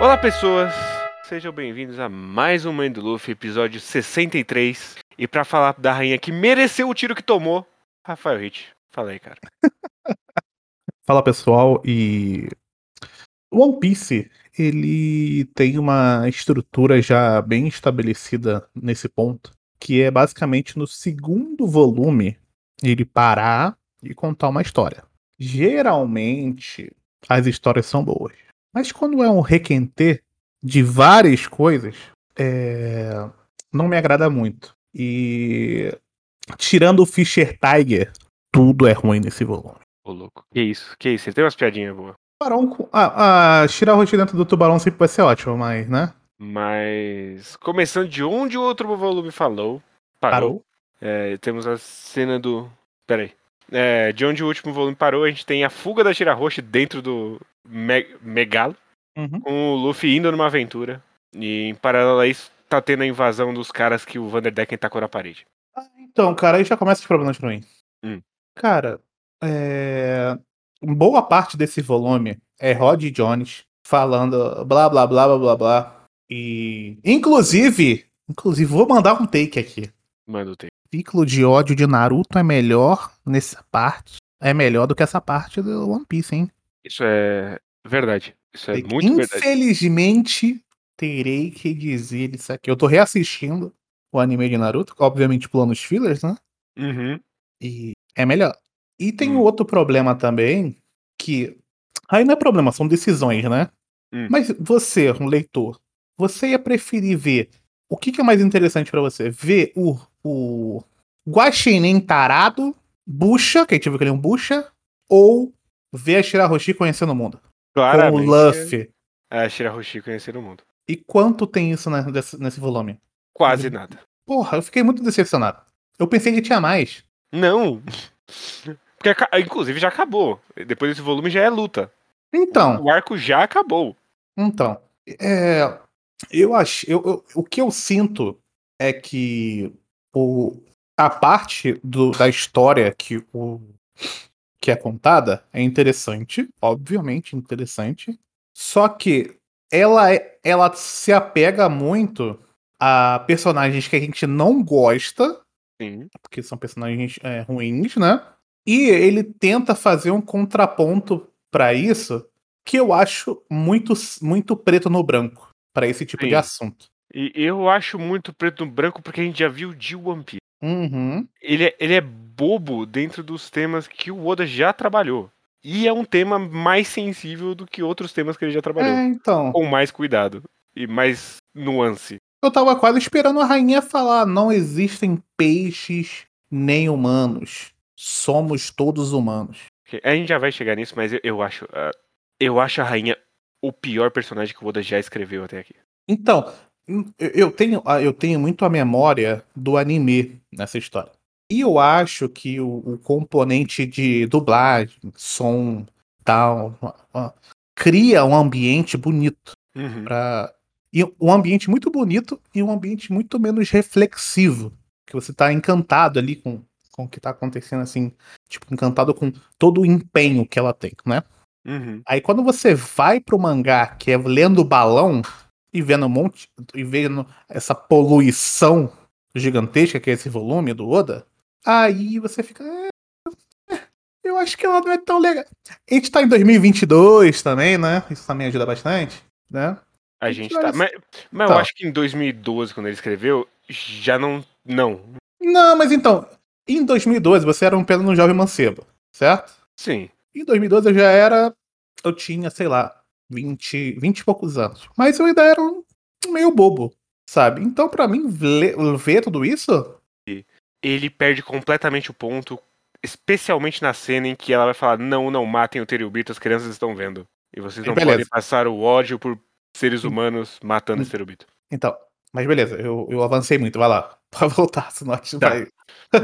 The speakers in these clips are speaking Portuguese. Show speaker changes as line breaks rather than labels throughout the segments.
Olá, pessoas! Sejam bem-vindos a mais um Mãe do Luffy, episódio 63. E pra falar da rainha que mereceu o tiro que tomou, Rafael Hit. Fala aí, cara.
Fala pessoal, e One Piece ele tem uma estrutura já bem estabelecida nesse ponto, que é basicamente no segundo volume ele parar e contar uma história. Geralmente as histórias são boas, mas quando é um requenter de várias coisas, é... não me agrada muito. E tirando o Fischer Tiger, tudo é ruim nesse volume.
Ô, louco. Que isso? Que isso? Ele tem umas piadinhas boas.
Tubarão com. Ah, ah, tirar o rosto dentro do tubarão sempre vai ser ótimo, mas, né?
Mas. Começando de onde o outro volume falou. Parou. É, temos a cena do. Peraí. É, de onde o último volume parou, a gente tem a fuga da Shirahoshi dentro do Me Megalo.
Uhum.
Com o Luffy indo numa aventura. E em paralelo a isso, tá tendo a invasão dos caras que o Vanderdecken tacou na parede.
Então, cara, aí já começa os problemas pra mim.
Hum.
Cara, é... boa parte desse volume é Rod Jones falando blá blá blá blá blá blá. E. Inclusive, inclusive, vou mandar um take aqui.
Manda o tempo.
Ciclo de ódio de Naruto é melhor nessa parte. É melhor do que essa parte do One Piece, hein?
Isso é verdade. Isso é muito verdade.
Infelizmente, terei que dizer isso aqui. Eu tô reassistindo o anime de Naruto, obviamente pulando os fillers, né?
Uhum.
E é melhor. E tem
Hum.
um outro problema também, que. Aí não é problema, são decisões, né?
Hum.
Mas você, um leitor, você ia preferir ver. O que, que é mais interessante pra você? Ver o, o Guaxinim tarado, bucha, que a gente viu que ele é um bucha, ou ver a Shirahoshi conhecendo o mundo? Com o
Claramente.
Luffy.
É a Shirahoshi conhecendo o mundo.
E quanto tem isso né, desse- nesse volume?
Quase nada.
Porra, eu fiquei muito decepcionado. Eu pensei que tinha mais.
Não. Porque, inclusive, já acabou. Depois desse volume já é luta.
Então,
O arco já acabou.
então, é, eu acho, eu, eu- o que eu sinto é que o, a parte do- da história que, o, que é contada é interessante, obviamente interessante, só que ela, é- ela se apega muito a personagens que a gente não gosta,
Sim.
porque são personagens é, ruins, né? E ele tenta fazer um contraponto pra isso que eu acho muito, muito preto no branco pra esse tipo
Sim.
de assunto.
E eu acho muito preto no branco porque a gente já viu de One Piece.
Uhum.
Ele é, ele é bobo dentro dos temas que o Oda já trabalhou. E é um tema mais sensível do que outros temas que ele já trabalhou.
É, então.
Com mais cuidado. E mais nuance.
Eu tava quase esperando a rainha falar: não existem peixes nem humanos. Somos todos humanos.
A gente já vai chegar nisso, mas eu, eu acho. ah, eu acho a rainha o pior personagem que o Oda já escreveu até aqui.
Então, hum, eu- tenho, a- eu tenho muito a memória do anime nessa história. E eu acho que o, o componente de dublagem, som, tal, cria um ambiente bonito.
Uhum.
Pra... E um ambiente muito bonito e um ambiente muito menos reflexivo. Que você tá encantado ali com, com o que tá acontecendo, assim. Tipo, encantado com todo o empenho que ela tem, né?
Uhum.
Aí quando você vai pro mangá, que é lendo o balão e vendo um monte. e vendo essa poluição gigantesca que é esse volume do Oda, aí você fica. "É, é, eu acho que ela não é tão legal. A gente tá em 2022 também, né? Isso também ajuda bastante, né?
A
Gente,
tá. Mas, mas eu
Tá.
acho que em 2012, quando ele escreveu, já não. Não.
Não, mas então, em 2012 você era um pelo no jovem mancebo, certo?
Sim.
Em 2012 eu já era. Eu tinha, sei lá, 20, 20 e poucos anos. Mas eu ainda era um meio bobo, sabe? Então, pra mim, ver tudo isso.
Ele perde completamente o ponto, especialmente na cena em que ela vai falar: não, não matem o Terubito, as crianças estão vendo. E vocês não
Beleza.
podem passar o ódio por seres
Hum.
humanos matando
Hum.
esse Terubito.
Então, mas beleza, eu, eu avancei muito, vai lá. Pra voltar, senão a gente
Tá.
vai.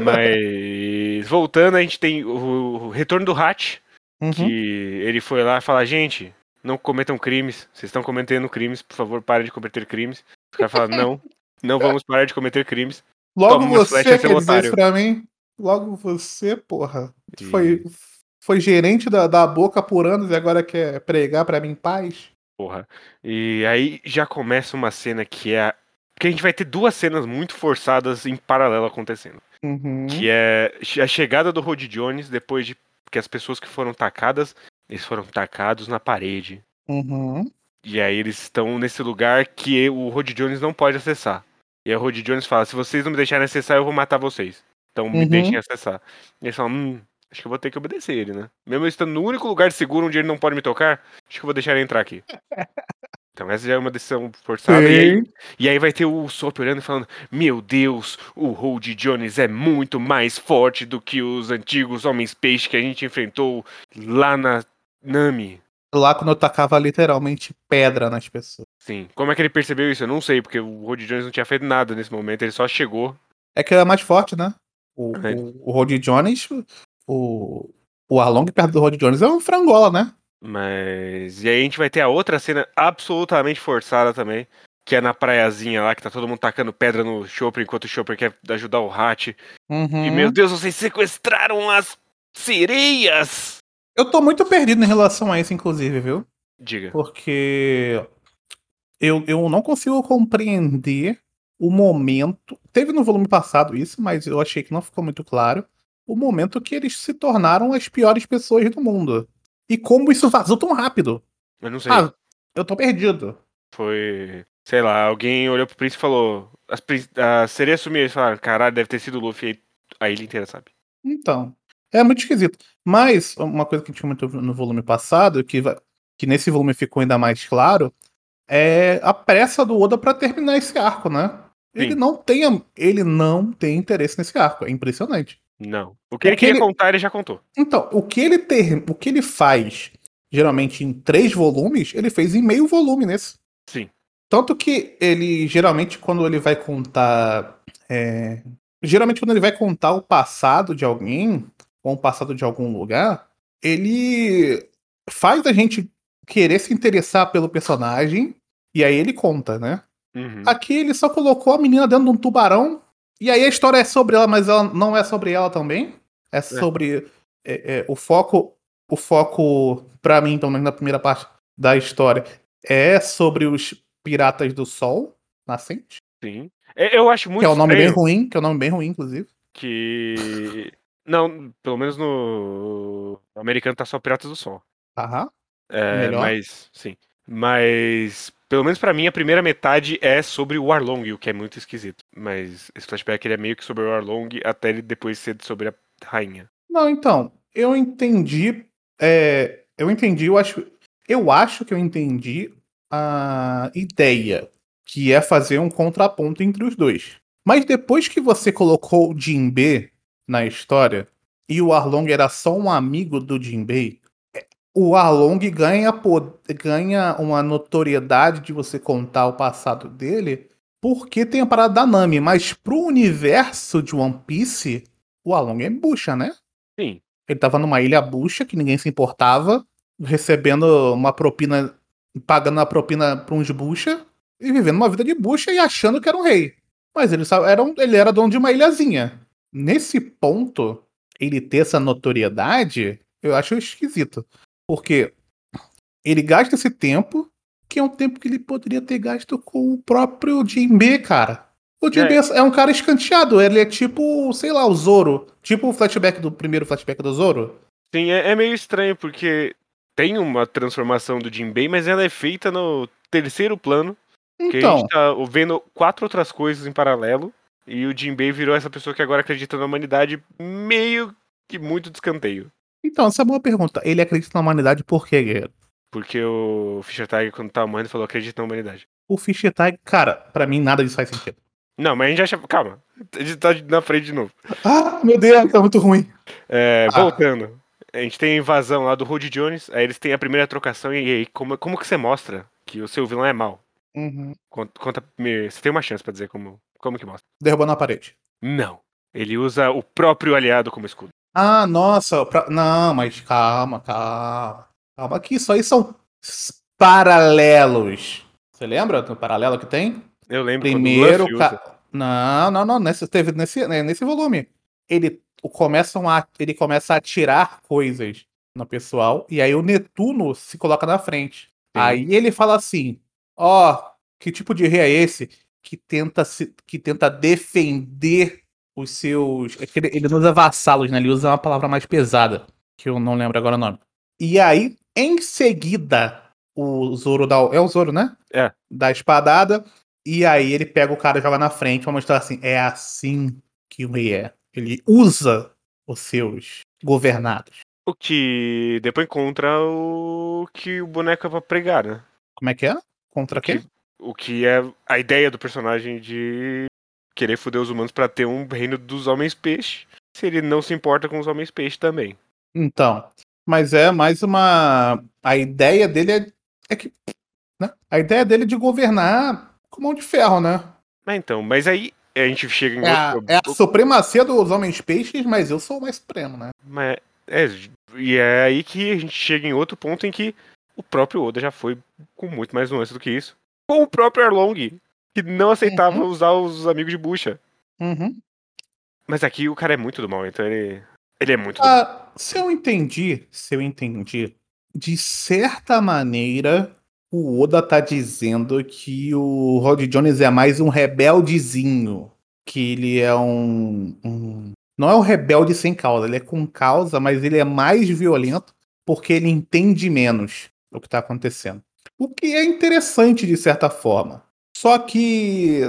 Mas voltando, a gente tem o retorno do Hatch,
Uhum.
que ele foi lá falar, gente, não cometam crimes, vocês estão cometendo crimes, por favor, parem de cometer crimes. Os caras falam, não, não vamos parar de cometer crimes.
Logo
toma
você
flecha,
quer
seu
dizer isso pra mim? Logo você, porra.
E-
Foi. foi gerente da, da boca por anos e agora quer pregar para mim paz.
Porra. E aí já começa uma cena que é. Que a gente vai ter duas cenas muito forçadas em paralelo acontecendo.
Uhum.
Que é a chegada do Rod Jones depois de que as pessoas que foram tacadas, eles foram tacados na parede.
Uhum.
E aí eles estão nesse lugar que o Rod Jones não pode acessar. E aí o Rod Jones fala: se vocês não me deixarem acessar, eu vou matar vocês. Então me
Uhum.
deixem acessar. E eles falam, hum, acho que eu vou ter que obedecer ele, né? Mesmo eu estando no único lugar seguro onde ele não pode me tocar, acho que eu vou deixar ele entrar aqui. Então essa já é uma decisão forçada. E aí, e aí vai ter o Sop olhando e falando: Meu Deus, o Hold Jones é muito mais forte do que os antigos homens peixe que a gente enfrentou lá na Nami.
Lá quando eu tacava literalmente pedra nas pessoas.
Sim. Como é que ele percebeu isso? Eu não sei, porque o Hold Jones não tinha feito nada nesse momento, ele só chegou.
É que ele é mais forte, né? O,
É.
o, o Rod Jones, o, o Arlong perto do Rod Jones é um frangola, né?
Mas. E aí a gente vai ter a outra cena absolutamente forçada também. Que é na praiazinha lá, que tá todo mundo tacando pedra no Chopper enquanto o Chopper quer ajudar o Hat.
Uhum.
E meu Deus, vocês sequestraram as sereias!
Eu tô muito perdido em relação a isso, inclusive, viu?
Diga.
Porque eu, eu não consigo compreender o momento. Teve no volume passado isso, mas eu achei que não ficou muito claro. O momento que eles se tornaram as piores pessoas do mundo. E como isso vazou tão rápido.
Eu não sei.
Ah, eu tô perdido.
Foi. Sei lá, alguém olhou pro príncipe e falou. As, prin- as sereias sumiram. Eles falaram, caralho, deve ter sido o Luffy. Aí a ilha inteira sabe.
Então, é muito esquisito. Mas, uma coisa que a gente comentou no volume passado, que, vai- que nesse volume ficou ainda mais claro, é a pressa do Oda pra terminar esse arco, né? Ele
Sim.
não tem, ele não tem interesse nesse arco, é impressionante.
Não. O que ele queria
ele-
contar, ele já contou.
Então, o que ele ter, o que ele faz, geralmente em três volumes, ele fez em meio volume nesse.
Sim.
Tanto que ele, geralmente, quando ele vai contar. é, geralmente, quando ele vai contar o passado de alguém, ou o passado de algum lugar, ele faz a gente querer se interessar pelo personagem, e aí ele conta, né?
Uhum.
Aqui ele só colocou a menina dentro de um tubarão, e aí a história é sobre ela, mas ela não é sobre ela também. É sobre é, é, o foco. O foco, pra mim, então, na primeira parte da história, é sobre os Piratas do Sol Nascente.
Sim. É, Eu acho muito
que é um nome bem
estranho
ruim, que é um nome bem ruim, inclusive.
que. Não, pelo menos no. Americano tá só Piratas do Sol.
Aham.
É,
Melhor.
mas. Sim. Mas. Pelo menos pra mim, a primeira metade é sobre o Arlong, o que é muito esquisito. Mas esse flashback ele é meio que sobre o Arlong até ele depois ser sobre a rainha.
Não, então, eu entendi. é, eu entendi, eu acho. Eu acho que eu entendi a ideia, que é fazer um contraponto entre os dois. Mas depois que você colocou o Jinbe na história e o Arlong era só um amigo do Jinbei, o Arlong ganha, ganha uma notoriedade de você contar o passado dele porque tem a parada da Nami, mas pro universo de One Piece, o Arlong é bucha, né?
Sim.
Ele tava numa ilha bucha que ninguém se importava, recebendo uma propina, pagando a propina pra uns bucha e vivendo uma vida de bucha e achando que era um rei. Mas ele, era, um- ele era dono de uma ilhazinha. Nesse ponto, ele ter essa notoriedade, eu acho esquisito. Porque ele gasta esse tempo, que é um tempo que ele poderia ter gasto com o próprio Jinbe, cara. O Jinbe é. é um cara escanteado, ele é tipo, sei lá, o Zoro. Tipo o flashback do primeiro flashback do Zoro.
Sim, é, é meio estranho, porque tem uma transformação do Jinbei, mas ela é feita no terceiro plano. Que a
Então,
gente tá vendo quatro outras coisas em paralelo. E o Jinbei virou essa pessoa que agora acredita na humanidade meio que muito de escanteio.
Então, essa é uma boa pergunta. Ele acredita na humanidade por quê, guerreiro?
Porque o Fischer Tiger, quando tava morrendo, falou acredita na humanidade.
O Fish Tag, cara, pra mim nada disso faz sentido.
Não, mas a gente já. Calma, a gente tá na frente de novo.
Ah, meu Deus, tá muito ruim.
É,
Ah.
Voltando. A gente tem a invasão lá do Rod Jones, aí eles têm a primeira trocação, e aí, como, como que você mostra que o seu vilão é mau?
Uhum.
Conta, conta- você tem uma chance pra dizer como, como que mostra.
Derrubando a parede.
Não. Ele usa o próprio aliado como escudo.
Ah, nossa. pra- Não, mas calma, calma. Calma que isso aí são paralelos. Você lembra do paralelo que tem?
Eu lembro
Primeiro, ca... não, não, não, nesse, teve nesse, né, nesse volume. Ele, o começam a, ele começa a atirar coisas no pessoal, e aí o Netuno se coloca na frente. Sim. Aí ele fala assim: Ó, oh, que tipo de rei é esse que tenta, se, que tenta defender os seus. É ele, não usa vassalos, né? Ele usa uma palavra mais pesada, que eu não lembro agora o nome. E aí, em seguida, o Zoro dá. É o Zoro, né?
É.
Dá espadada. E aí ele pega o cara e joga na frente pra mostrar assim: é assim que o rei é. Ele usa os seus governados.
O que depois contra o que o boneco pra pregar, né?
Como é que é? Contra quem?
O que é a ideia do personagem de querer foder os humanos para ter um reino dos homens peixe, se ele não se importa com os homens peixe também.
Então, mas é mais uma a ideia dele é, é que né? A ideia dele é de governar com mão de ferro, né?
Ah, então, mas aí a gente chega em
é, outro... a, é a supremacia dos homens peixes, mas eu sou o mais supremo, né?
Mas é, e é aí que a gente chega em outro ponto em que o próprio Oda já foi com muito mais nuance do que isso. Com o próprio Arlong, que não aceitava uhum. usar os amigos de bucha.
Uhum.
Mas aqui o cara é muito do mal, então ele. Ele é muito
ah, Se eu entendi, se eu entendi, de certa maneira, o Oda tá dizendo que o Rod Jones é mais um rebeldezinho. Que ele é um, um. Não é um rebelde sem causa, ele é com causa, mas ele é mais violento porque ele entende menos o que tá acontecendo. O que é interessante de certa forma. Só que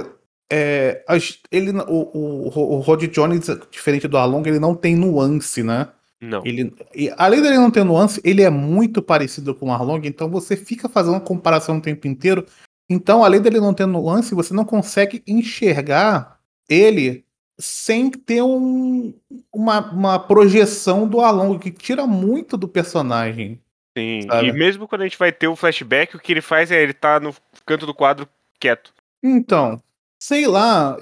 é, ele, o, o, o Rod Jones, diferente do Along, ele não tem nuance, né?
Não.
Ele, além dele não ter nuance, ele é muito parecido com o Arlong, então você fica fazendo comparação o tempo inteiro. Então, além dele não ter nuance, você não consegue enxergar ele sem ter um, uma, uma projeção do Arlong, que tira muito do personagem.
Sim, sabe? e mesmo quando a gente vai ter o flashback, o que ele faz é ele tá no canto do quadro quieto.
Então, sei lá,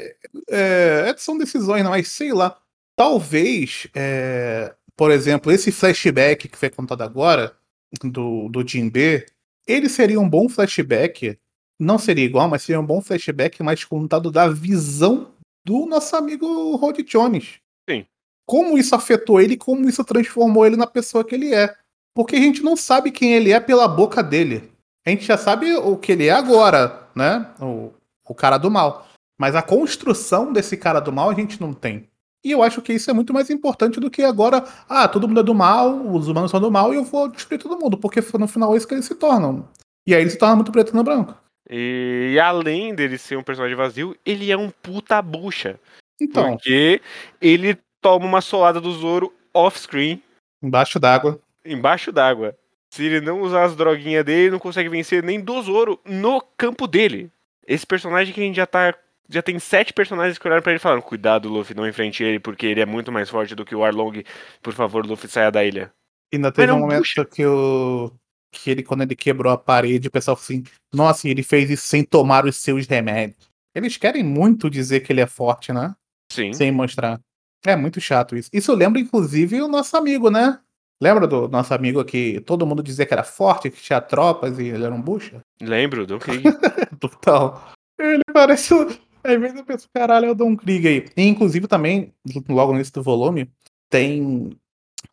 é, é são decisões, não, mas sei lá. Talvez, é, por exemplo, esse flashback que foi contado agora, do, do Jinbe, ele seria um bom flashback. Não seria igual, mas seria um bom flashback mais contado da visão do nosso amigo Rod Jones.
Sim.
Como isso afetou ele, como isso transformou ele na pessoa que ele é. Porque a gente não sabe quem ele é pela boca dele. A gente já sabe o que ele é agora, né? O, o cara do mal. Mas a construção desse cara do mal a gente não tem. E eu acho que isso é muito mais importante do que agora, ah, todo mundo é do mal, os humanos são do mal e eu vou destruir todo mundo, porque no final é isso que eles se tornam. E aí ele se torna muito preto no branco.
E além dele ser um personagem vazio, ele é um puta bucha.
Então.
Porque ele toma uma solada do Zoro off-screen.
Embaixo d'água
embaixo d'água. Se ele não usar as droguinhas dele, ele não consegue vencer nem do Zoro no campo dele. Esse personagem que a gente já tá. Já tem sete personagens que olharam pra ele e falaram: Cuidado, Luffy, não enfrente ele, porque ele é muito mais forte do que o Arlong. Por favor, Luffy, saia da ilha.
Ainda teve um momento puxa. que o. Que ele, quando ele quebrou a parede, o pessoal assim, nossa, ele fez isso sem tomar os seus remédios. Eles querem muito dizer que ele é forte, né?
Sim.
Sem mostrar. É muito chato isso. Isso lembra, inclusive, o nosso amigo, né? Lembra do nosso amigo que todo mundo dizia que era forte, que tinha tropas e ele era um bucha?
Lembro, Don Krieg.
Total. Ele parece. Às vezes eu penso, caralho, é o Don Krieg aí. E, inclusive, também, logo no início do volume, tem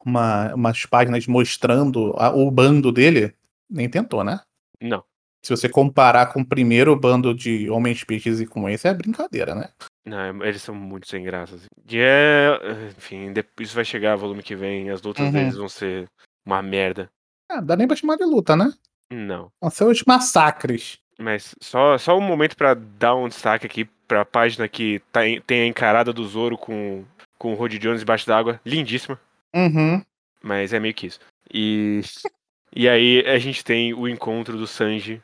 uma, umas páginas mostrando a, o bando dele. Nem tentou, né?
Não.
Se você comparar com o primeiro bando de homens peixes e com esse, é brincadeira, né?
Não, eles são muito sem graça. Assim. E é. Enfim, isso vai chegar volume que vem, as lutas uhum. deles vão ser uma merda.
Ah, dá nem pra chamar de luta, né?
Não.
Vão ser os massacres.
Mas só, só um momento para dar um destaque aqui pra página que tá, tem a encarada do Zoro com, com o Rod Jones embaixo d'água. Lindíssima.
Uhum.
Mas é meio que isso. E. e aí a gente tem o encontro do Sanji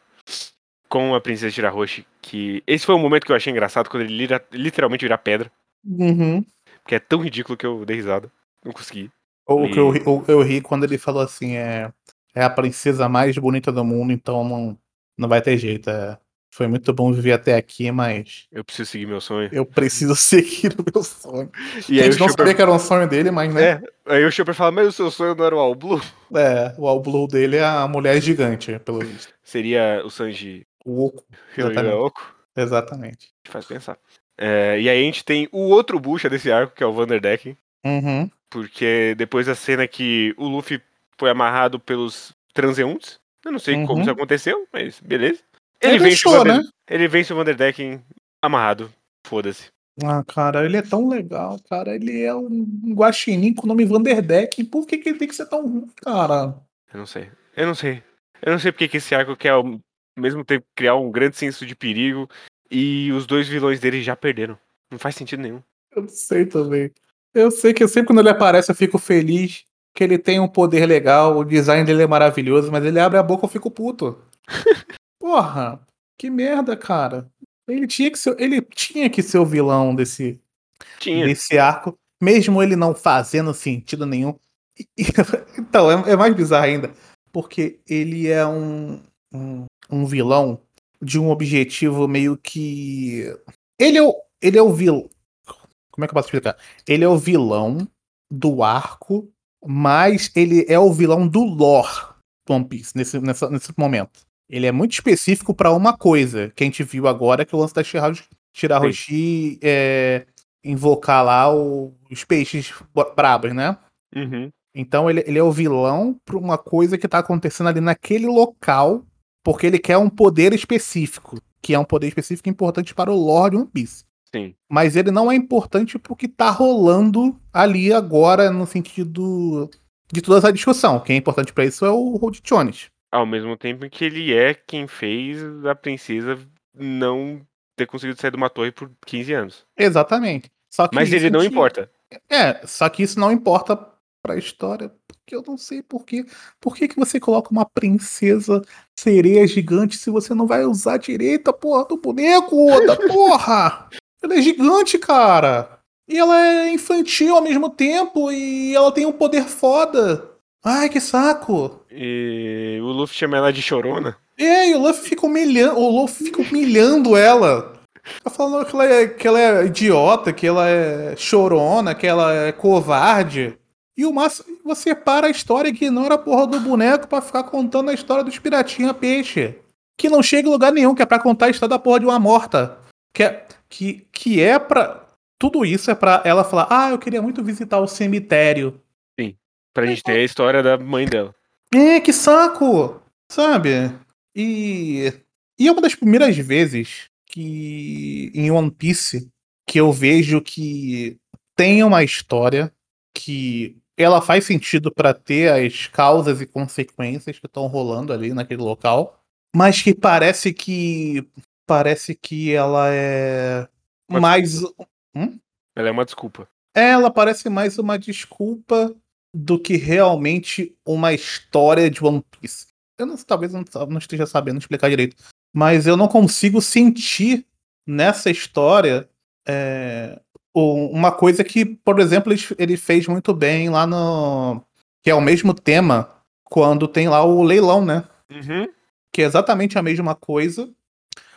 com a Princesa Shirahoshi, que esse foi um momento que eu achei engraçado, quando ele literalmente vira pedra.
Uhum.
Porque é tão ridículo que eu dei risada. Não consegui.
Ou e... que eu, eu, eu, ri quando ele falou assim, é, é a princesa mais bonita do mundo, então não, não vai ter jeito. É, foi muito bom viver até aqui, mas.
Eu preciso seguir meu sonho.
Eu preciso seguir o meu sonho. E a gente não Chopper... sabia que era um sonho dele, mas né.
É, aí o Chopper fala, mas o seu sonho não era o All Blue?
É, o All Blue dele é a mulher gigante, pelo visto.
Seria o Sanji
o Oco.
Exatamente. Oco.
Exatamente.
Faz pensar. É, e aí a gente tem o outro bucha desse arco, que é o Vanderdeck.
Uhum.
Porque depois da cena que o Luffy foi amarrado pelos transeuntes. Eu não sei
Uhum.
como isso aconteceu, mas beleza. Ele,
Ele
vence, o
deixou,
Vander,
né?
ele vence o Vanderdecken amarrado. Foda-se.
Ah, cara, ele é tão legal, cara. Ele é um guaxinim com o nome Vanderdeck. Por que, que ele tem que ser tão ruim, cara?
Eu não sei. Eu não sei. Eu não sei porque que esse arco quer ao mesmo tempo criar um grande senso de perigo e os dois vilões dele já perderam. Não faz sentido nenhum.
Eu não sei também. Eu sei que sempre quando ele aparece eu fico feliz que ele tem um poder legal, o design dele é maravilhoso, mas ele abre a boca eu fico puto. Porra, que merda, cara. Ele tinha que ser, ele tinha que ser o vilão desse,
Tinha.
desse arco, mesmo ele não fazendo sentido nenhum. E- e- então, é, é mais bizarro ainda, porque ele é um, um, um vilão de um objetivo meio que. Ele é o, ele é o vilão. Como é que eu posso explicar? Ele é o vilão do arco, mas ele é o vilão do lore do One Piece nesse, nessa- nesse momento. Ele é muito específico pra uma coisa que a gente viu agora, que é o lance da Shirahoshi, é, invocar lá o- os peixes bo- brabos, né?
Uhum.
Então ele, ele é o vilão pra uma coisa que tá acontecendo ali naquele local, porque ele quer um poder específico, que é um poder específico importante para o Lord One Piece.
Sim.
Mas ele não é importante pro que tá rolando ali agora, no sentido de toda essa discussão. Quem é importante pra isso é o Road Jones.
Ao mesmo tempo que ele é quem fez a princesa não ter conseguido sair de uma torre por 15 anos.
Exatamente. Só que
Mas ele não
que-
importa.
É, só que isso não importa pra história, porque eu não sei por quê. Por que, que você coloca uma princesa sereia gigante se você não vai usar direito a porra do boneco, Oda, porra! Ela é gigante, cara! E ela é infantil ao mesmo tempo e ela tem um poder foda. Ai, que saco!
E o Luffy chama ela de chorona.
É, e o Luffy fica humilhando, o Luffy fica humilhando ela. Tá falando que ela, é, que ela é idiota, que ela é chorona, que ela é covarde. E o máximo, você para a história e ignora a porra do boneco pra ficar contando a história dos piratinha peixe. Que não chega em lugar nenhum, que é pra contar a história da porra de uma morta. Que é, que, que é pra. Tudo isso é pra ela falar: Ah, eu queria muito visitar o cemitério.
Pra gente ter a história da mãe dela.
É, que saco! Sabe? E. E é uma das primeiras vezes que em One Piece que eu vejo que tem uma história que ela faz sentido pra ter as causas e consequências que estão rolando ali naquele local, mas que parece que parece que ela é
Mas-
mais
Ela é uma desculpa.
ela parece mais uma desculpa do que realmente uma história de One Piece. Eu não, talvez não, não esteja sabendo explicar direito, mas eu não consigo sentir nessa história é, uma coisa que, por exemplo, ele, fez muito bem lá no. que é o mesmo tema quando tem lá o leilão, né?
Uhum.
que é exatamente a mesma coisa,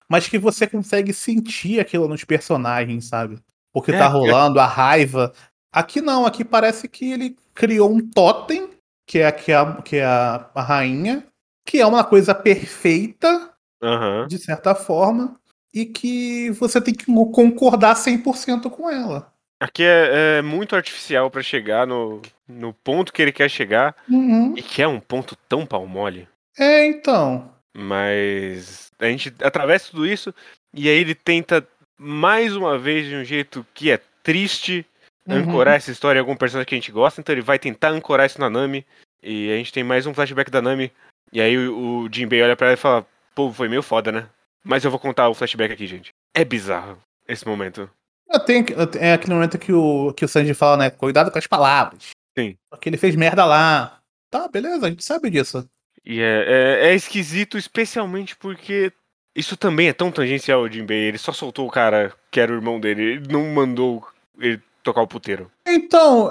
mas que você consegue sentir aquilo nos personagens, sabe? Porque
É,
tá
é.
rolando, a raiva. Aqui não, aqui parece que ele criou um totem, que é, que é, a, que é a, a rainha, que é uma coisa perfeita,
Aham.
de certa forma, e que você tem que concordar 100% com ela.
Aqui é, é muito artificial pra chegar no, no ponto que ele quer chegar.
Uhum.
E que é um ponto tão pau mole.
É, então.
Mas a gente atravessa tudo isso e aí ele tenta mais uma vez de um jeito que é triste
Uhum.
ancorar essa história em algum personagem que a gente gosta, então ele vai tentar ancorar isso na Nami. E a gente tem mais um flashback da Nami. E aí o, o Jinbei olha pra ela e fala: Pô, foi meio foda, né? Mas eu vou contar o flashback aqui, gente. É bizarro esse momento.
Eu tenho, eu tenho- é aquele momento que o, que o Sanji fala, né? Cuidado com as palavras.
Sim.
Porque ele fez merda lá. Tá, beleza, a gente sabe disso.
E é, é, é esquisito, especialmente porque isso também é tão tangencial ao Jinbei. Ele só soltou o cara que era o irmão dele. Ele não mandou ele tocar o puteiro.
Então,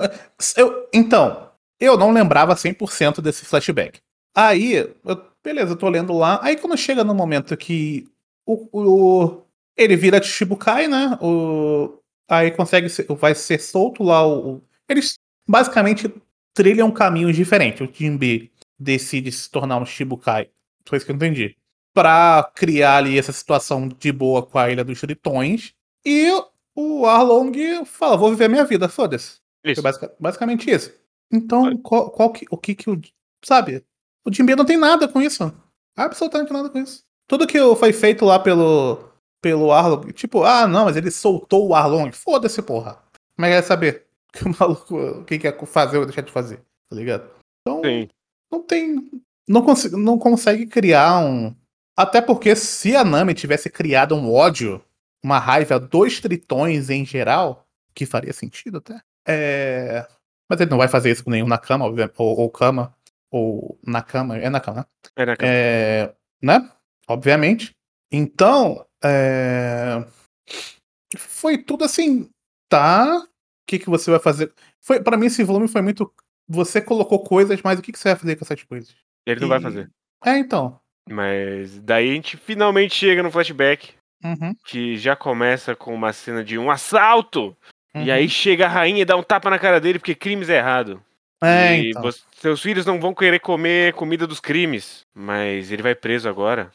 eu, então, eu não lembrava 100% desse flashback. Aí, eu- beleza, eu tô lendo lá. Aí quando chega no momento que o, o- ele vira Chichibukai, né? O, aí consegue ser, vai ser solto lá o, eles basicamente trilham caminhos diferentes. O Jinbe decide se tornar um Shibukai. Foi isso que eu entendi. Pra criar ali essa situação de boa com a Ilha dos Tritões. E o Arlong fala, vou viver minha vida, foda-se. Foi
Isso.
basic- basicamente isso. Então, qual, qual que, o que, que o sabe? O Jinbei não tem nada com isso. Absolutamente nada com isso. Tudo que foi feito lá pelo, pelo Arlong, tipo, ah, não, mas ele soltou o Arlong. Foda-se, porra. Mas quer saber que o maluco, o que quer fazer ou deixar de fazer, tá ligado? Então,
Sim.
não tem. Não, cons não consegue criar um. Até porque se a Nami tivesse criado um ódio, uma raiva dos tritões em geral, que faria sentido até. É... Mas ele não vai fazer isso com nenhum Nakama, ou, ou Kama, ou Nakama, é Nakama, né?
É Nakama.
É... Né? Obviamente. Então, é... foi tudo assim, tá? O que, que você vai fazer? Foi para mim esse volume foi muito. Você colocou coisas, mas o que, que você vai fazer com essas coisas?
Ele não
E-
vai fazer.
É, então.
Mas daí a gente finalmente chega no flashback,
Uhum,
que já começa com uma cena de um assalto. E
uhum.
aí chega a rainha e dá um tapa na cara dele porque crimes é errado.
É,
e
então.
seus filhos não vão querer comer comida dos crimes. Mas ele vai preso agora.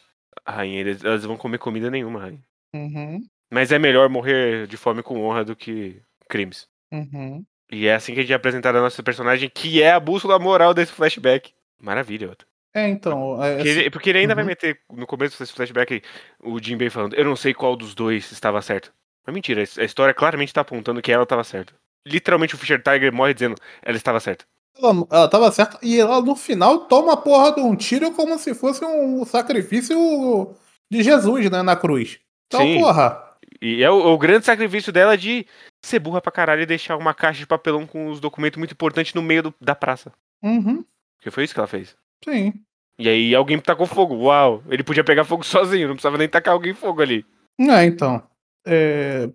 Rainha, eles, elas vão comer comida nenhuma, rainha.
Uhum,
Mas é melhor morrer de fome com honra do que crimes.
uhum.
E é assim que a gente é apresentado a nossa personagem, que é a bússola moral desse flashback. Maravilha, outra.
É, então. é,
Porque ele, porque ele ainda vai
Uhum.
meter no começo desse flashback o Jinbei falando, eu não sei qual dos dois estava certo. Mas mentira, a história claramente tá apontando que ela estava certa. Literalmente o Fisher Tiger morre dizendo, ela estava certa.
Ela, ela tava certa. E ela no final toma a porra de um tiro como se fosse um sacrifício de Jesus, né? Na cruz. Então,
Sim.
porra.
E é o, o grande sacrifício dela de ser burra pra caralho e deixar uma caixa de papelão com os documentos muito importantes no meio do- da praça.
Uhum,
Porque foi isso que ela fez.
sim.
E aí alguém tacou fogo. Uau, ele podia pegar fogo sozinho, não precisava nem tacar alguém fogo ali.
É, então. É,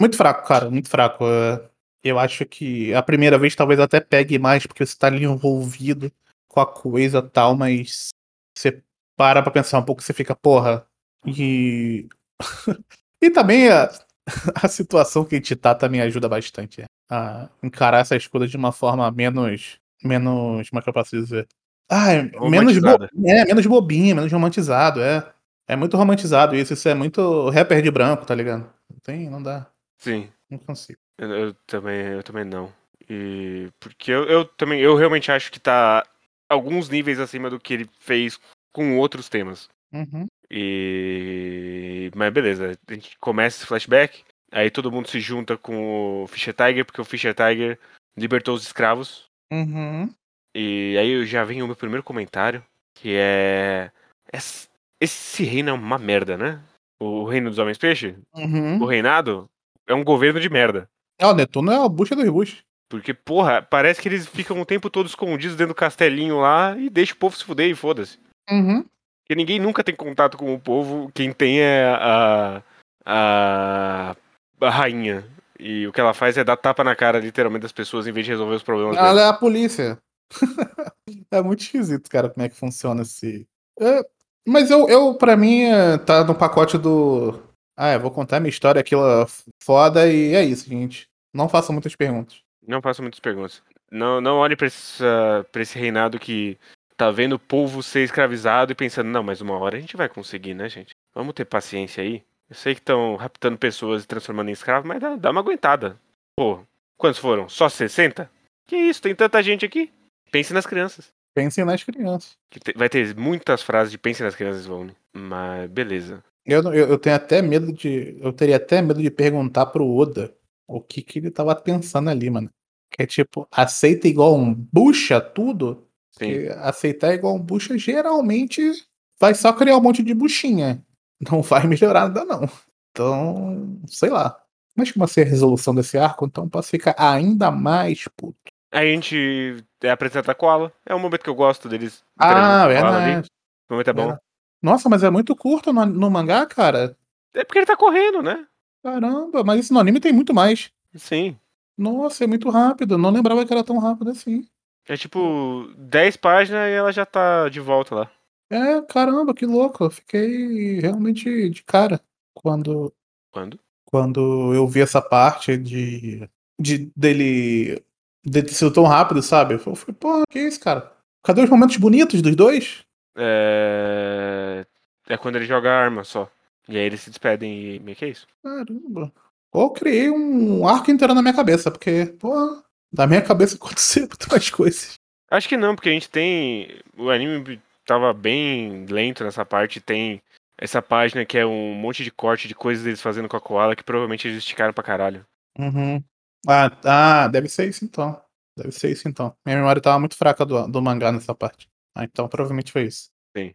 muito fraco, cara, muito fraco. É, eu acho que a primeira vez talvez até pegue mais, porque você tá ali envolvido com a coisa e tal, mas você para pra pensar um pouco, você fica, porra. E. e também a, a situação que a gente tá também ajuda bastante é, a encarar essas coisas de uma forma menos. Menos. Como é que eu posso dizer? Ah, é menos, bo é, menos bobinho, menos romantizado, é. É muito romantizado isso, isso é muito rapper de branco, tá ligado? Não tem, não dá,
Sim.
não consigo.
Eu, eu também, eu também não. E porque eu, eu também, eu realmente acho que tá alguns níveis acima do que ele fez com outros temas.
Uhum,
E mas beleza, a gente começa esse flashback, aí todo mundo se junta com o Fischer Tiger porque o Fischer Tiger libertou os escravos.
uhum,
E aí eu já vem o meu primeiro comentário, que é esse, esse reino é uma merda, né? O reino dos homens peixe, o
uhum.
reinado é um governo de merda.
Ah, o Netuno é a bucha dos buchos.
Porque, porra, parece que eles ficam o tempo todo escondidos dentro do castelinho lá e deixa o povo se fuder e foda-se.
Uhum.
Porque ninguém nunca tem contato com o povo, quem tem é a, a, a rainha. E o que ela faz é dar tapa na cara, literalmente, das pessoas em vez de resolver os problemas
Ela
delas.
é a polícia. é muito esquisito, cara, como é que funciona esse. É, mas eu, eu, pra mim, é, tá no pacote do. Ah, eu vou contar minha história, aquilo é foda, e é isso, gente. Não façam muitas perguntas.
Não faço muitas perguntas. Não, não olhe pra, essa, pra esse reinado que tá vendo o povo ser escravizado e pensando, não, mas uma hora a gente vai conseguir, né, gente? Vamos ter paciência aí. Eu sei que estão raptando pessoas e transformando em escravos, mas dá, dá uma aguentada. Pô, quantos foram? Só 60? Que isso, tem tanta gente aqui. Pense nas crianças.
Pensem nas crianças.
Te- vai ter muitas frases de pense nas crianças, Vone. Mas beleza.
Eu, eu, eu tenho até medo de. Eu teria até medo de perguntar pro Oda o que, que ele tava pensando ali, mano. Que é tipo, aceita igual um bucha tudo? Aceitar igual um bucha geralmente vai só criar um monte de buchinha. Não vai melhorar nada, não. Então, sei lá. Mas como vai ser a resolução desse arco, então posso ficar ainda mais puto.
A gente é apresenta a Koala. É um momento que eu gosto deles.
Ah,
ali.
verdade.
O momento é bom.
verdade. Nossa, mas é muito curto no, no mangá, cara.
É porque ele tá correndo, né?
Caramba, mas isso no anime tem muito mais.
Sim.
Nossa, é muito rápido. Não lembrava que era tão rápido assim.
É tipo 10 páginas e ela já tá de volta lá.
É, caramba, que louco. Eu fiquei realmente de cara quando,
Quando?
quando eu vi essa parte de, de dele, dele sido tão rápido, sabe? Eu falei, pô, que isso, cara? Cadê os momentos bonitos dos dois?
É... é quando ele joga a arma só. E aí eles se despedem e meio que é isso.
Caramba. Ou criei um arco inteiro na minha cabeça, porque, pô, da minha cabeça aconteceu muito mais coisas.
Acho que não, porque a gente tem. O anime tava bem lento nessa parte. Tem essa página que é um monte de corte de coisas deles fazendo com a koala que provavelmente eles esticaram pra caralho.
Uhum. Ah, ah, deve ser isso então. Deve ser isso então. Minha memória tava muito fraca do, do mangá nessa parte. Ah, então provavelmente foi isso.
Sim.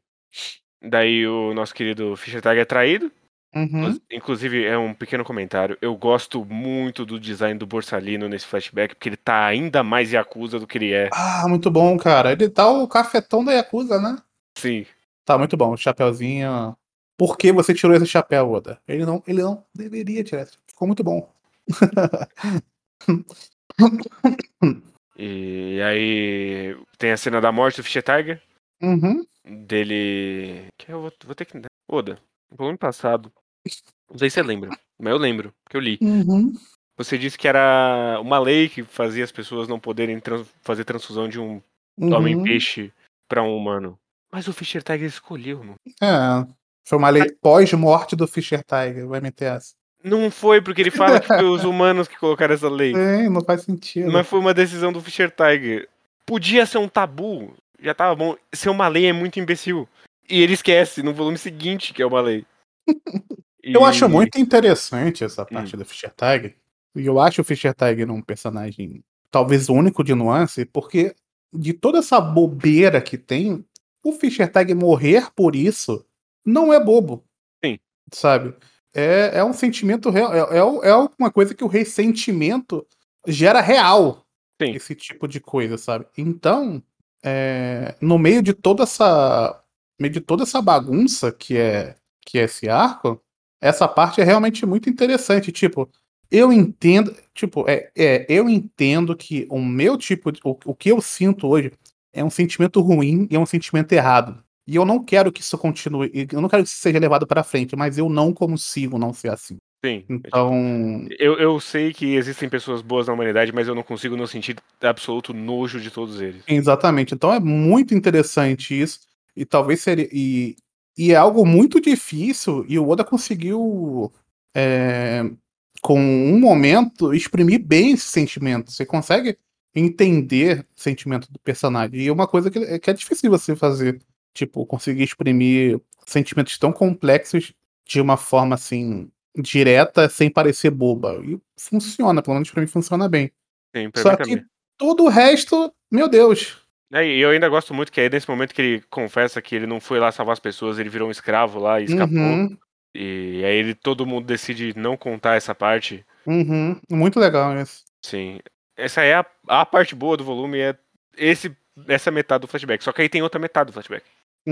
Daí o nosso querido Fischer Tag é traído.
Uhum.
Inclusive, é um pequeno comentário. Eu gosto muito do design do Borsalino nesse flashback, porque ele tá ainda mais Yakuza do que ele é.
Ah, muito bom, cara. Ele tá o cafetão da Yakuza, né?
Sim.
Tá muito bom. O chapeuzinho. Por que você tirou esse chapéu, Oda? Ele não, ele não deveria tirar. Ficou muito bom.
e aí tem a cena da morte do Fischer Tiger.
Uhum.
Dele. Que eu vou, vou ter que. Oda, no ano passado. Não sei se você lembra, mas eu lembro, que eu li.
Uhum.
Você disse que era uma lei que fazia as pessoas não poderem trans fazer transfusão de um
Uhum.
homem-peixe pra um humano. Mas o Fischer Tiger escolheu, não?
É. Foi uma lei pós-morte do Fischer Tiger, meter essa.
Não foi, porque ele fala que foi os humanos que colocaram essa lei.
É, não faz sentido.
Mas foi uma decisão do Fischer Tiger. Podia ser um tabu, já tava bom. Ser uma lei é muito imbecil. E ele esquece no volume seguinte que é uma lei.
Eu
E-
acho muito interessante essa parte
Hum.
do Fischer Tiger. E eu acho o Fischer Tiger um personagem talvez único de nuance, porque de toda essa bobeira que tem, o Fischer Tiger morrer por isso não é bobo.
Sim.
Sabe? É, é um sentimento real. É, é, é uma coisa que o ressentimento gera real.
Sim.
Esse tipo de coisa, sabe? Então, é, no meio de toda essa. meio de toda essa bagunça que é, que é esse arco, essa parte é realmente muito interessante. Tipo, eu entendo. Tipo, é, é eu entendo que o meu tipo. De, o, o que eu sinto hoje é um sentimento ruim e é um sentimento errado. E eu não quero que isso continue. Eu não quero que isso seja levado pra frente, mas eu não consigo não ser assim.
Sim.
Então.
Eu, eu sei que existem pessoas boas na humanidade, mas eu não consigo não sentir absoluto nojo de todos eles.
Exatamente. Então é muito interessante isso. E talvez seria. E, e é algo muito difícil. E o Oda conseguiu. é, com um momento, exprimir bem esse sentimento. Você consegue entender o sentimento do personagem. E é uma coisa que, que é difícil você fazer. Tipo, conseguir exprimir sentimentos tão complexos de uma forma assim. Direta, sem parecer boba. E funciona, pelo menos pra mim funciona bem.
Sim, pra
Só
mim
que
também.
todo o resto, meu Deus.
É, e eu ainda gosto muito que aí nesse momento que ele confessa que ele não foi lá salvar as pessoas, ele virou um escravo lá e escapou.
Uhum,
E aí ele, todo mundo decide não contar essa parte.
uhum. Muito legal isso.
Sim. Essa é a, a parte boa do volume, é esse, essa metade do flashback. Só que aí tem outra metade do flashback.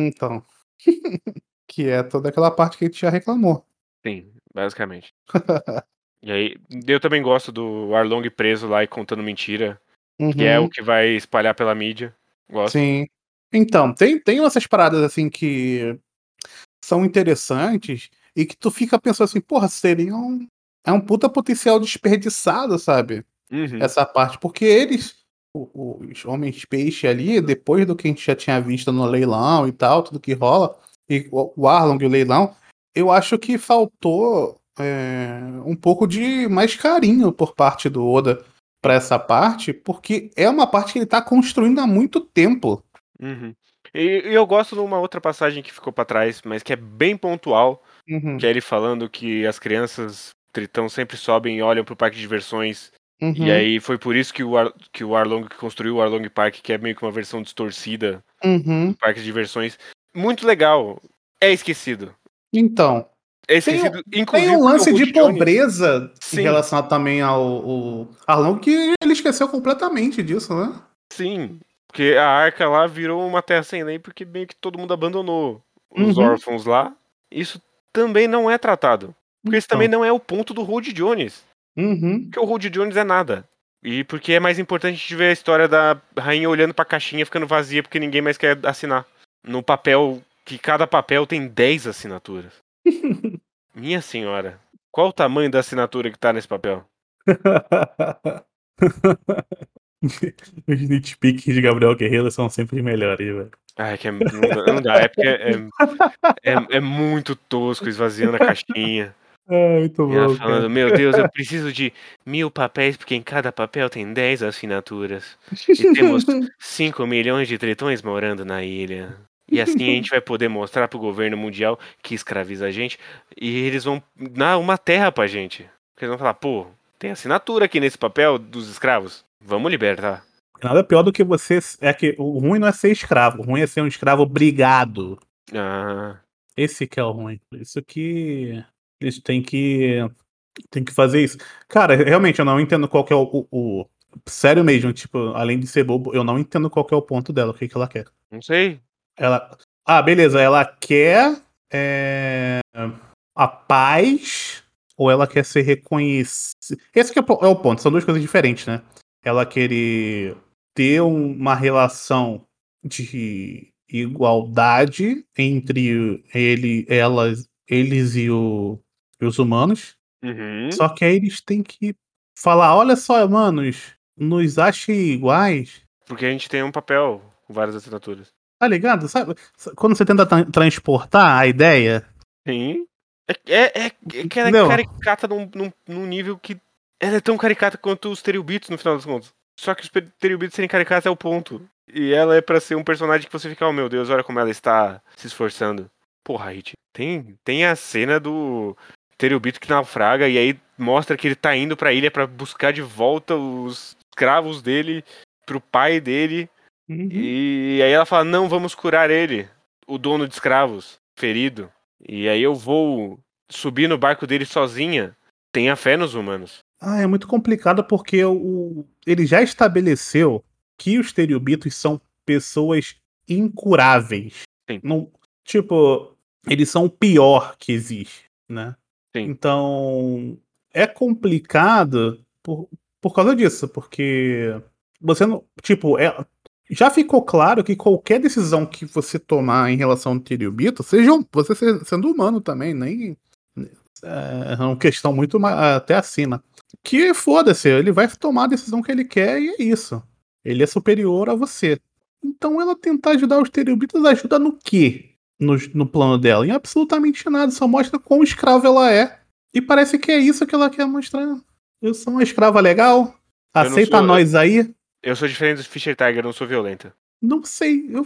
Então. que é toda aquela parte que a gente já reclamou.
Sim, basicamente. E aí, eu também gosto do Arlong preso lá e contando mentira, que é
Uhum,
o que vai espalhar pela mídia. Gosto.
Sim. Então, tem, tem essas paradas assim que são interessantes e que tu fica pensando assim, porra, seria um. É um puta potencial desperdiçado, sabe?
Uhum.
Essa parte, porque eles, os homens peixe ali, depois do que a gente já tinha visto no leilão e tal, tudo que rola, e o Arlong e o leilão, eu acho que faltou é, um pouco de mais carinho por parte do Oda pra essa parte, porque é uma parte que ele tá construindo há muito tempo.
Uhum. E, eu gosto de uma outra passagem que ficou pra trás, mas que é bem pontual,
Uhum,
que é ele falando que as crianças Tritão sempre sobem e olham pro parque de diversões.
Uhum,
E aí foi por isso que o, Ar, que o Arlong construiu o Arlong Park, que é meio que uma versão distorcida
uhum.
do parque de diversões. Muito legal. É esquecido.
Então,
É esquecido, inclusive.
tem um lance de pobreza
Sim.
em relação também ao, ao Arlong, que ele esqueceu completamente disso, né?
Sim, porque a arca lá virou uma terra sem lei porque meio que todo mundo abandonou os
Uhum.
órfãos lá. Isso também não é tratado. Porque isso
Então.
também não é o ponto do Rudy Jones.
Uhum.
Porque o Rudy Jones é nada. E porque é mais importante a gente ver a história da rainha olhando pra caixinha ficando vazia porque ninguém mais quer assinar. No papel, que cada papel tem 10 assinaturas. Minha senhora, qual o tamanho da assinatura que tá nesse papel?
Os nitpicks de Gabriel Guerreiro são sempre melhores, velho.
Ai, que é, não dá, é porque é, é, é muito tosco esvaziando a caixinha.
É, muito
E ela
bom,
falando,
cara.
meu Deus, eu preciso de mil papéis, porque em cada papel tem 10 assinaturas. E temos 5 milhões de tritões morando na ilha. E assim a gente vai poder mostrar pro governo mundial que escraviza a gente. E eles vão dar uma terra pra gente. Porque eles vão falar, pô, tem assinatura aqui nesse papel dos escravos. Vamos libertar.
Nada pior do que você. É que o ruim não é ser escravo, o ruim é ser um escravo obrigado.
Ah,
Esse que é o ruim. Isso que eles têm que. Tem que fazer isso. Cara, realmente, eu não entendo qual que é o, o- o- Sério mesmo, tipo, além de ser bobo, eu não entendo qual que é o ponto dela, o que, que ela quer.
não sei.
Ela. Ah, beleza, ela quer é, a paz ou ela quer ser reconhecida. Esse que é o é o ponto, são duas coisas diferentes, né? Ela querer ter um- uma relação de igualdade entre ele, elas, eles e, o- os humanos.
Uhum.
Só que aí eles têm que falar, olha só, manos, nos achem iguais.
Porque a gente tem um papel com várias assinaturas.
Tá ligado? Sabe? Quando você tenta tra- transportar a ideia,
Sim. É, é, é, é que ela é caricata num, num, num nível que. Ela é tão caricata quanto os Teriubitos no final das contas. Só que os Teriubitos serem caricatos é o ponto. E ela é pra ser um personagem que você fica, oh meu Deus, olha como ela está se esforçando. Porra, Hit. Tem, tem a cena do Teriubito que naufraga e aí mostra que ele tá indo pra ilha pra buscar de volta os escravos dele pro pai dele. E aí ela fala: Não, vamos curar ele, o dono de escravos, ferido. E aí eu vou subir no barco dele sozinha. Tenha fé nos humanos.
Ah, é muito complicado porque o, ele já estabeleceu que os teriubitos são pessoas incuráveis.
Sim.
Não, tipo, eles são o pior que existe, né?
Sim.
Então, é complicado por, por causa disso, porque você não. Tipo, é, já ficou claro que qualquer decisão que você tomar em relação ao teriubito, seja um- você se- sendo humano também, nem. É uma questão muito até acima. Que foda-se, ele vai tomar a decisão que ele quer e é isso. Ele é superior a você. Então ela tentar ajudar os teriubitos ajuda no quê? No, no plano dela? Em absolutamente nada, só mostra quão escrava ela é. E parece que é isso que ela quer mostrar. Eu sou uma escrava legal. Aceita
sou-
nós aí.
Eu sou diferente do Fischer Tiger, não sou violenta.
Não sei. Eu,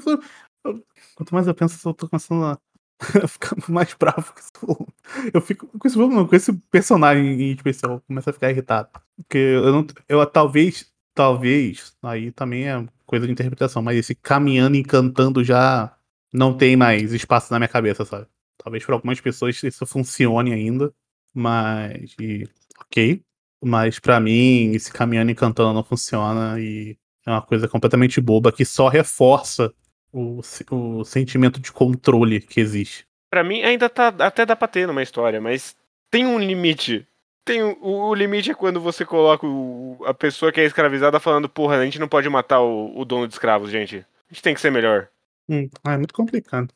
eu- quanto mais eu penso, eu tô começando a ficar mais bravo com esse. Eu fico com esse, com esse personagem em especial. Eu começo a ficar irritado. Porque eu não. Eu talvez. Talvez. Aí também é coisa de interpretação. Mas esse caminhando e cantando já não tem mais espaço na minha cabeça, sabe? Talvez para algumas pessoas isso funcione ainda. Mas. E, ok. Mas pra mim, esse caminhando e cantando não funciona. E é uma coisa completamente boba que só reforça o, o sentimento de controle que existe.
Pra mim, ainda tá. Até dá pra ter numa história, mas tem um limite. Tem o, o limite é quando você coloca o- a pessoa que é escravizada falando, porra, a gente não pode matar o, o dono de escravos, gente. A gente tem que ser melhor.
Hum, ah, é muito complicado.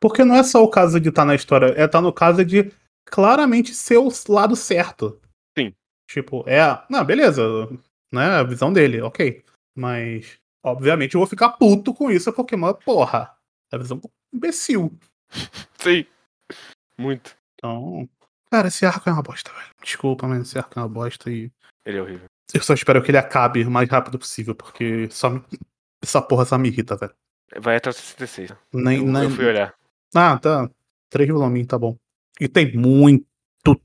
Porque não é só o caso de estar na história, é estar no caso de claramente ser o lado certo.
Sim.
Tipo, é. Não, beleza. Né, a visão dele, ok. Mas, obviamente, eu vou ficar puto com isso, porque, mano, porra. É a visão imbecil.
Sim. Muito.
Então. Cara, esse arco é uma bosta, velho. Desculpa, mas esse arco é uma bosta e.
Ele é horrível.
Eu só espero que ele acabe o mais rápido possível, porque só me- essa porra só me irrita, velho.
Vai até o 66.
Nem,
Eu,
nem...
eu fui olhar.
Ah, tá. Três voluminhos, tá bom. E tem muito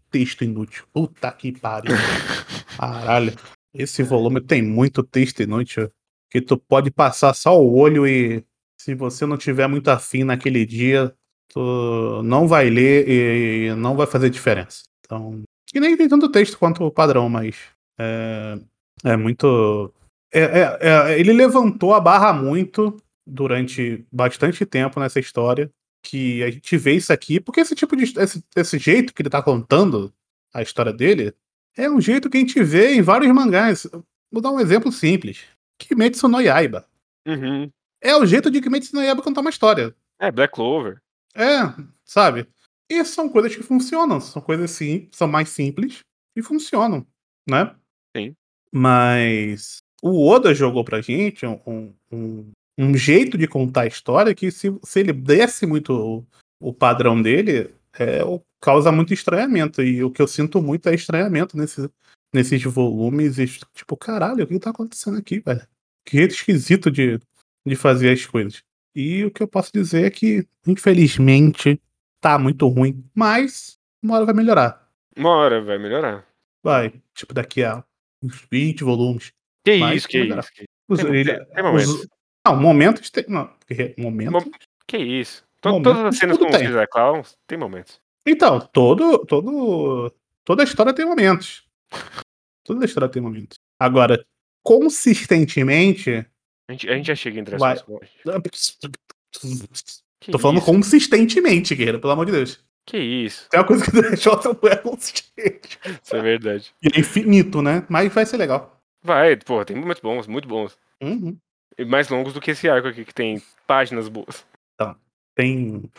texto inútil. Puta que pariu. Caralho. Esse volume tem muito texto inútil. Que tu pode passar só o olho e se você não tiver muito afim naquele dia, tu não vai ler e não vai fazer diferença. Então. E nem tem tanto texto quanto o padrão, mas. É, é muito. é- é- é- ele levantou a barra muito durante bastante tempo nessa história que a gente vê isso aqui, porque esse tipo de. Esse, esse jeito que ele tá contando a história dele é um jeito que a gente vê em vários mangás. Vou dar um exemplo simples. Kimetsu no Yaiba.
Uhum.
É o jeito de Kimetsu no Yaiba contar uma história.
É, Black Clover.
É, sabe? E são coisas que funcionam, são coisas sim, são mais simples e funcionam, né?
Sim.
Mas o Oda jogou pra gente um, um, um- jeito de contar a história que se, se ele desse muito o, o padrão dele, é, causa muito estranhamento. E o que eu sinto muito é estranhamento nesse, nesses volumes. E, tipo, caralho, o que tá acontecendo aqui, velho? Que jeito esquisito de, de fazer as coisas. E o que eu posso dizer é que, infelizmente, tá muito ruim. Mas uma hora vai melhorar.
Uma hora vai melhorar.
Vai. Tipo, daqui a uns 20 volumes.
Que
Mas
isso, que isso. Que,
Os,
tem,
ele-
tem-
os- não, momentos tem. Não, que- momentos.
Mo- que isso. To-
Momentos
todas as cenas com
tem.
Caesar Clowns tem momentos.
Então, todo, todo, toda a história tem momentos. Toda a história tem momentos. Agora, consistentemente.
A gente, a gente já chega as
Vai. Tô falando
isso?
consistentemente, guerreiro, pelo amor de Deus.
Que isso.
Tem uma coisa que o DJ não é consistente.
Isso é verdade.
E é infinito, né? Mas vai ser legal.
Vai, pô, tem momentos bons, muito bons.
Uhum.
Mais longos do que esse arco aqui, que tem páginas boas.
Tem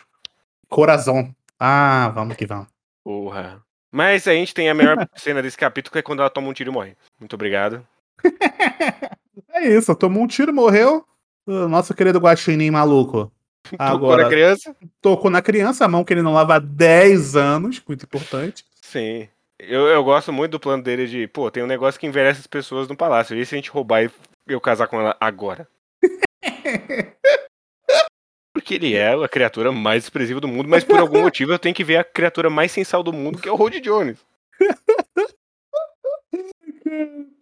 coração. Ah, vamos que vamos.
Porra. Mas a gente tem a melhor cena desse capítulo, que é quando ela toma um tiro e morre. Muito obrigado.
É isso, tomou um tiro, morreu. O nosso querido guaxinim maluco.
Tocou na criança?
tocou na criança, a mão que ele não lava há 10 anos, muito importante.
Sim. Eu, eu gosto muito do plano dele de, pô, tem um negócio que envelhece as pessoas no palácio. E se a gente roubar e eu casar com ela agora? Porque ele é a criatura mais expressiva do mundo, mas por algum motivo eu tenho que ver a criatura mais sensal do mundo, que é o Rod Jones.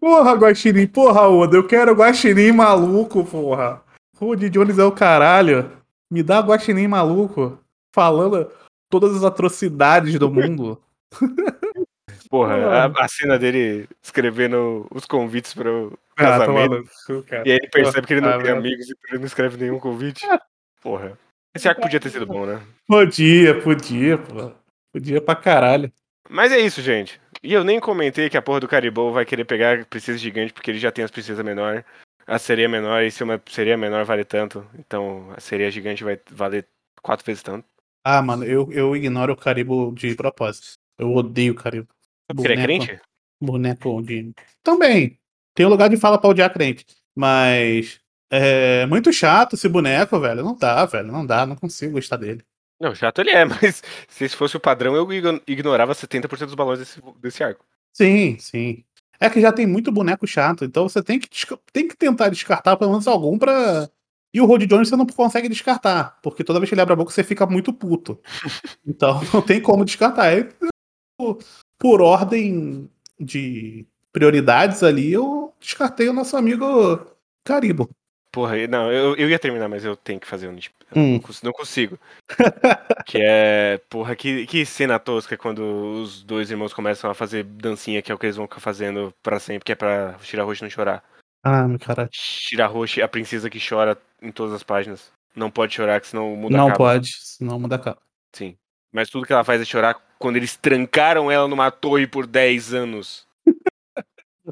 Porra, Guaxinim, porra, Oda, eu quero Guaxinim maluco, porra. Rudy Jones é o caralho. Me dá Guaxinim maluco. Falando todas as atrocidades do mundo.
Porra, a, a cena dele escrevendo os convites para
Ah,
casamento. E aí ele percebe que ele não
Ah,
tem
meu.
amigos e ele não escreve nenhum convite. Porra. Esse arco podia ter sido bom, né?
Podia, podia, pô. Podia pra caralho.
Mas é isso, gente. E eu nem comentei que a porra do Caribou vai querer pegar princesa gigante porque ele já tem as princesas menor. A sereia menor, e se uma sereia menor vale tanto, então a sereia gigante vai valer quatro vezes tanto.
Ah, mano, eu, eu ignoro o Caribo de propósito. Eu odeio o Caribo.
Ele é crente?
Boneco de. Também. Tem um lugar de fala pra odiar crente. Mas. É muito chato esse boneco, velho. Não dá, velho. Não dá. Não consigo gostar dele.
Não, chato ele é, mas se esse fosse o padrão, eu igno- ignorava 70% dos balões desse, desse arco.
Sim, sim. É que já tem muito boneco chato. Então você tem que, tem que tentar descartar pelo menos algum pra. E o Rod Jones você não consegue descartar. Porque toda vez que ele abre a boca você fica muito puto. Então não tem como descartar. Aí, por, por ordem de prioridades ali, eu descartei o nosso amigo Caribo.
Porra, não, eu, eu ia terminar, mas eu tenho que fazer um.
Hum.
Não cons- Não consigo. que é. Porra, que, que cena tosca quando os dois irmãos começam a fazer dancinha, que é o que eles vão ficar fazendo pra sempre, que é pra Shirahoshi não chorar.
Ah, meu caralho.
Shirahoshi, a princesa que chora em todas as páginas. Não pode chorar, que senão o mundo
Não
acaba.
pode, senão muda a capa.
Sim. Mas tudo que ela faz é chorar quando eles trancaram ela numa torre por 10 anos.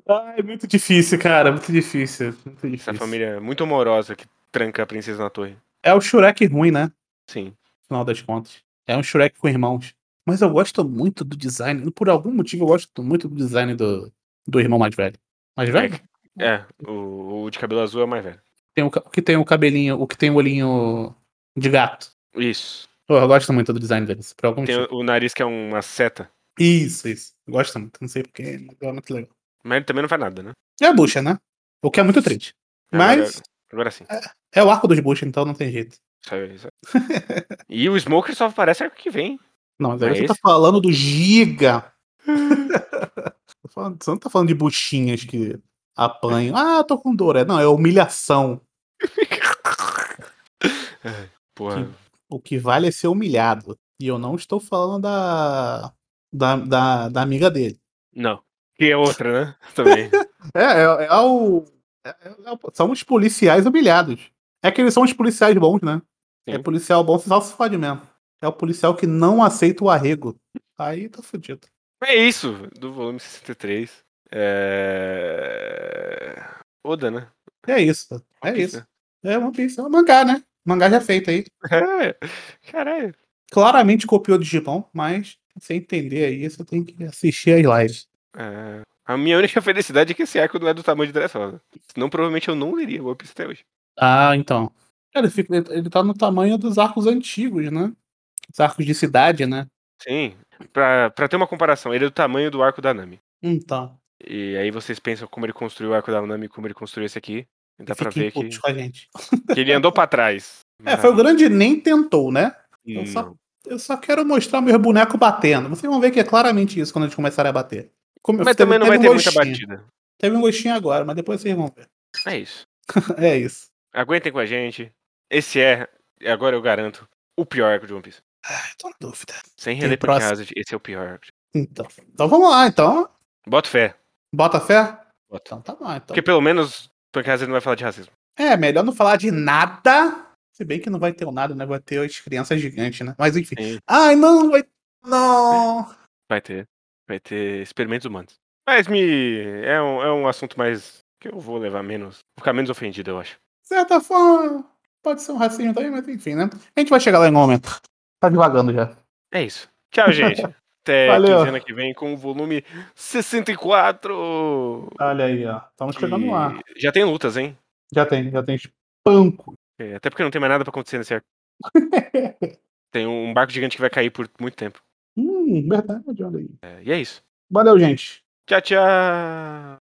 Ah, é muito difícil, cara. Muito difícil. Muito
Essa
difícil.
família é muito amorosa que tranca a princesa na torre.
É o Shrek ruim, né?
Sim.
No final das contas. É um Shrek com irmãos. Mas eu gosto muito do design. Por algum motivo, eu gosto muito do design do, do irmão mais velho. Mais velho?
É, o, o de cabelo azul é o mais velho.
Tem o, o que tem o cabelinho, o que tem o olhinho de gato.
Isso.
Eu gosto muito do design deles. Por algum
Tem
motivo.
o, nariz que é uma seta.
Isso, isso. Gosto muito. Não sei porquê, mas é muito legal.
Mas ele também não faz nada, né?
É a bucha, né? O que é muito triste.
Agora-
Mas
Agora sim.
é o arco dos bucha, então não tem jeito.
Sabe, sabe. e o Smoker só aparece arco que vem.
Não, mas aí
Mas
você tá
esse-
falando do Giga. Você não tá falando de buchinhas que apanham. Ah, tô com dor. É, não, é humilhação.
Porra.
O que vale é ser humilhado. E eu não estou falando da. da, da, da amiga dele.
Não. Que é outra, né? Também.
É, é, é o. é- é o- são os policiais humilhados. É que eles são os policiais bons, né? É
Sim.
policial bom, você só se fode mesmo. É o policial que não aceita o arrego. Aí tá fudido.
É isso, do volume 63. É. Oda, né?
É isso. É
One Piece,
isso. É One Piece. É um mangá, né? Mangá já feito aí.
né? É. Caralho.
Claramente copiou do Digimon, mas você entender aí, você tem que assistir as lives.
É. A minha única felicidade é que esse arco não é do tamanho de Dressrosa. Senão, provavelmente, eu não leria o One Piece até hoje.
Ah, então. Cara, ele, fica, ele- ele tá no tamanho dos arcos antigos, né? Os arcos de cidade, né?
Sim. Pra, pra ter uma comparação, ele é do tamanho do arco da Nami.
Então.
E aí vocês pensam como ele construiu o arco da Nami e como ele construiu esse aqui. Dá pra ver que,
putos com a gente.
que ele andou pra trás.
É, foi o grande nem tentou, né?
Não.
Eu só, eu só quero mostrar meus bonecos batendo. Vocês vão ver que é claramente isso quando eles começarem a bater. Como-
Mas também não vai
teve
ter
um
muita
gostinho.
batida.
Teve um gostinho agora, mas depois vocês vão ver.
É isso.
É isso.
Aguentem com a gente. Esse é, agora eu garanto, o pior arco de One Piece.
Ai, tô na dúvida.
Sem reler
próximo.
Hazard, esse é o pior arco.
Então. Então vamos lá, então.
Bota fé.
Bota fé?
Bota.
Então tá bom. Então.
Porque pelo menos Punk Hazard não vai falar de racismo.
É, melhor não falar de nada. Se bem que não vai ter o nada, né? Vai ter as crianças gigantes, né? Mas enfim.
Sim.
Ai, não, vai. Não.
Vai ter. Vai ter experimentos humanos. Mas me. É um, é um assunto mais. que eu vou levar menos. Vou ficar menos ofendido, eu acho.
De certa forma, pode ser um racismo também, mas enfim, né? A gente vai chegar lá em algum momento. Tá devagando já.
É isso. Tchau, gente. Até
Valeu.
quinzena que vem com o volume 64.
Olha aí, ó. Estamos chegando lá.
Já tem lutas, hein?
Já tem, já tem espanco.
É, Até porque não tem mais nada pra acontecer nesse arco. Tem um barco gigante que vai cair por muito tempo.
Hum, verdade, olha aí.
É, e é isso.
Valeu, gente.
Tchau, tchau.